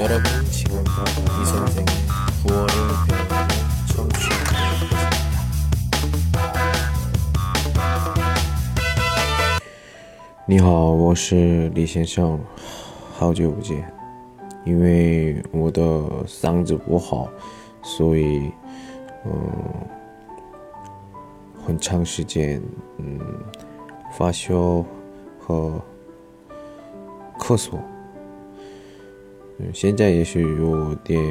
여러분 지금부터 이 선생의 구월을 배우는 청취하고 계십니다. 你好，我是李先生，好久不见。因为我的嗓子不好，所以嗯，很长时间嗯发烧和咳嗽。 现在也是有点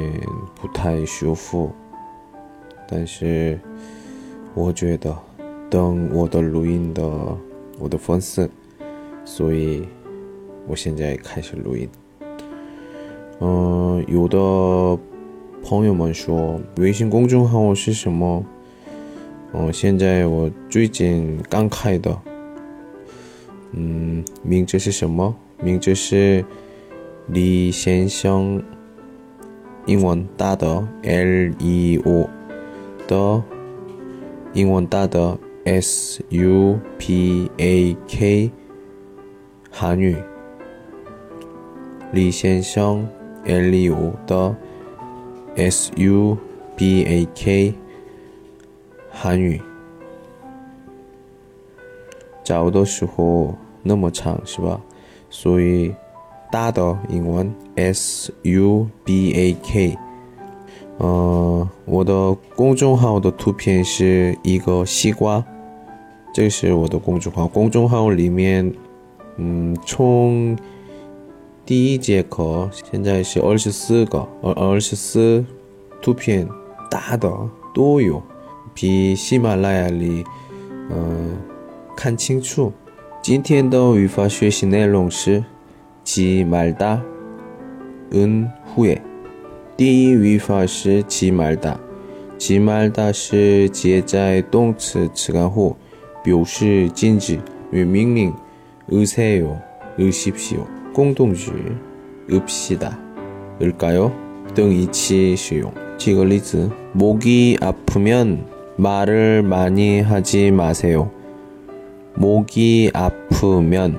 不太舒服，但是我觉得等我的录音的我的粉丝，所以我现在开始录音。嗯，有的朋友们说微信公众号是什么？嗯，现在我最近刚开的。嗯，名字是什么？名字是。李先生，英文大的 L E O 的英文大的 S U P A K 韩语。李先生 L E O 的 S U P A K 韩语。找的时候那么长是吧？所以。大的英文 S U B A K，呃，我的公众号的图片是一个西瓜，这是我的公众号。公众号里面，嗯，从第一节课现在是二十四个，二二十四图片，大的都有，比喜马拉雅里，嗯，看清楚。今天的语法学习内容是。 지말다은후에第一语法是지말 다， 지말다是接在动词词干后，表示禁止与命令으세요으십시오公动句읍시다을까요等一起使用。举个例子，목이아프면말을많이하지마세요목이아프면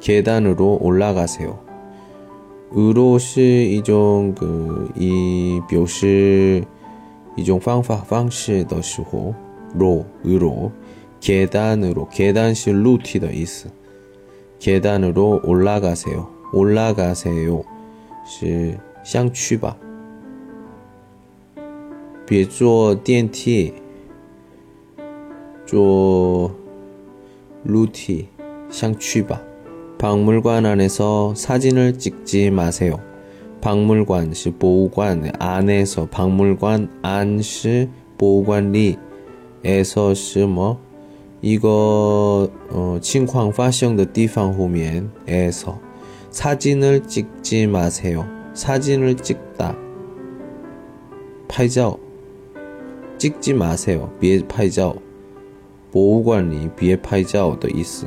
계단으로 올라가세요. 으로是 이종 그, 이表示 이종 方法方式的时候 로, 으로 계단으로 계단是 루티的意思 계단으로 올라가세요. 올라가세요. 是想去吧别坐电梯坐루티想去吧 박물관 안에서 사진을 찍지 마세요. 박물관 是博物馆 안에서 박물관 안是 보관리 에서 是뭐 이거 어, 情况发生的地方后面에서 사진을 찍지 마세요. 사진을 찍다. 拍照 찍지 마세요. 别拍照.博物馆里别拍照的意思。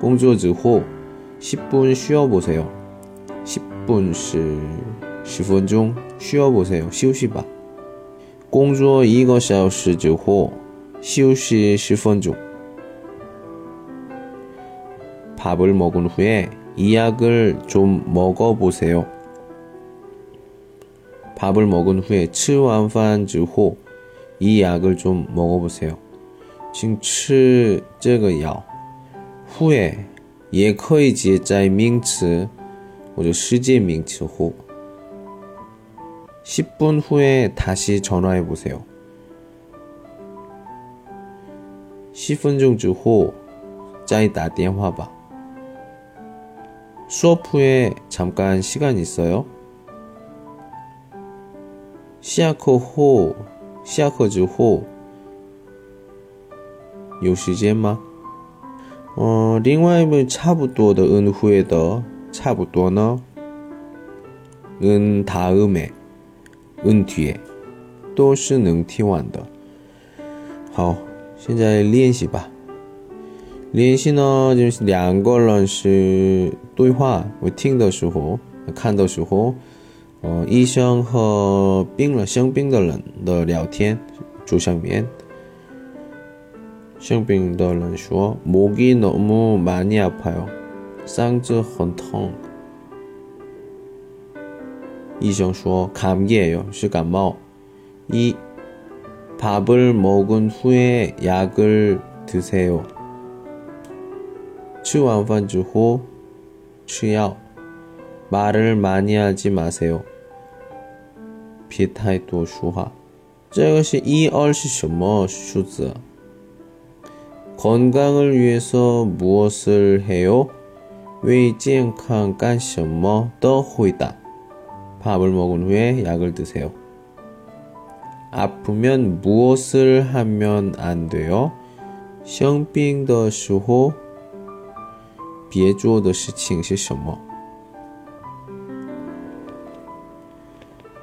工作之后，10분 쉬어보세요. 10분是 十分钟 쉬어보세요. 休息吧. 工作一个小时之后休息十分钟. 밥을 먹은 후에 이 약을 좀 먹어보세요. 밥을 먹은 후에 吃完饭之后이 약을 좀 먹어보세요. 请吃这个药 후에 也可以接在名词或者世界名词后 10분 후에 다시 전화해 보세요. 10分钟 之后 再打电话吧. 수업 후에 잠깐 시간 있어요? 下课后下课之后有时间吗？ 呃，另外一本差不多的恩후에的差不多呢？恩다음에恩뒤에都是能听完的。好，现在练习吧。练习呢，就是两个人是对话，我听的时候、看的时候，呃，医生和病人、生病的人的聊天，就上面。 生病的人说：“목이너무많이아파요， 嗓子很痛。”医生说：“감기예요， 是感冒。”一，밥을먹은후에약을드세 요。 吃完饭之后吃药。말을많이하지마세 요， 别太多说话。这个是一二是什么数字？ 건강을 위해서 무엇을 해요? 왜健康 干什么的回答. 밥을 먹은 후에 약을 드세요. 아프면 무엇을 하면 안 돼요? 生病的时候别做的事情是什么?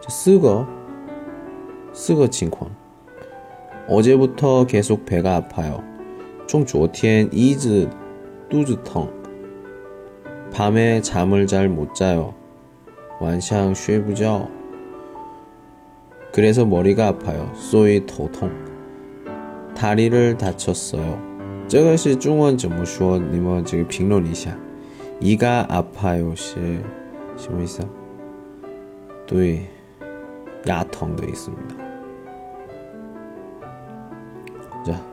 四个四个情况. 어제부터 계속 배가 아파요. 从昨天一直肚子疼， 밤에 잠을 잘 못 자요. 晚上睡不着. 그래서 머리가 아파요. 所以头痛. 다리를 다쳤어요. 这个是中文怎么说？你们这个评论一下。 이가 아파요 是什么意思？对，牙疼的意思입니다。 자。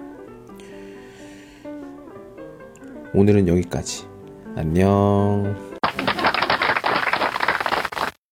오늘은 여기까지. 안녕.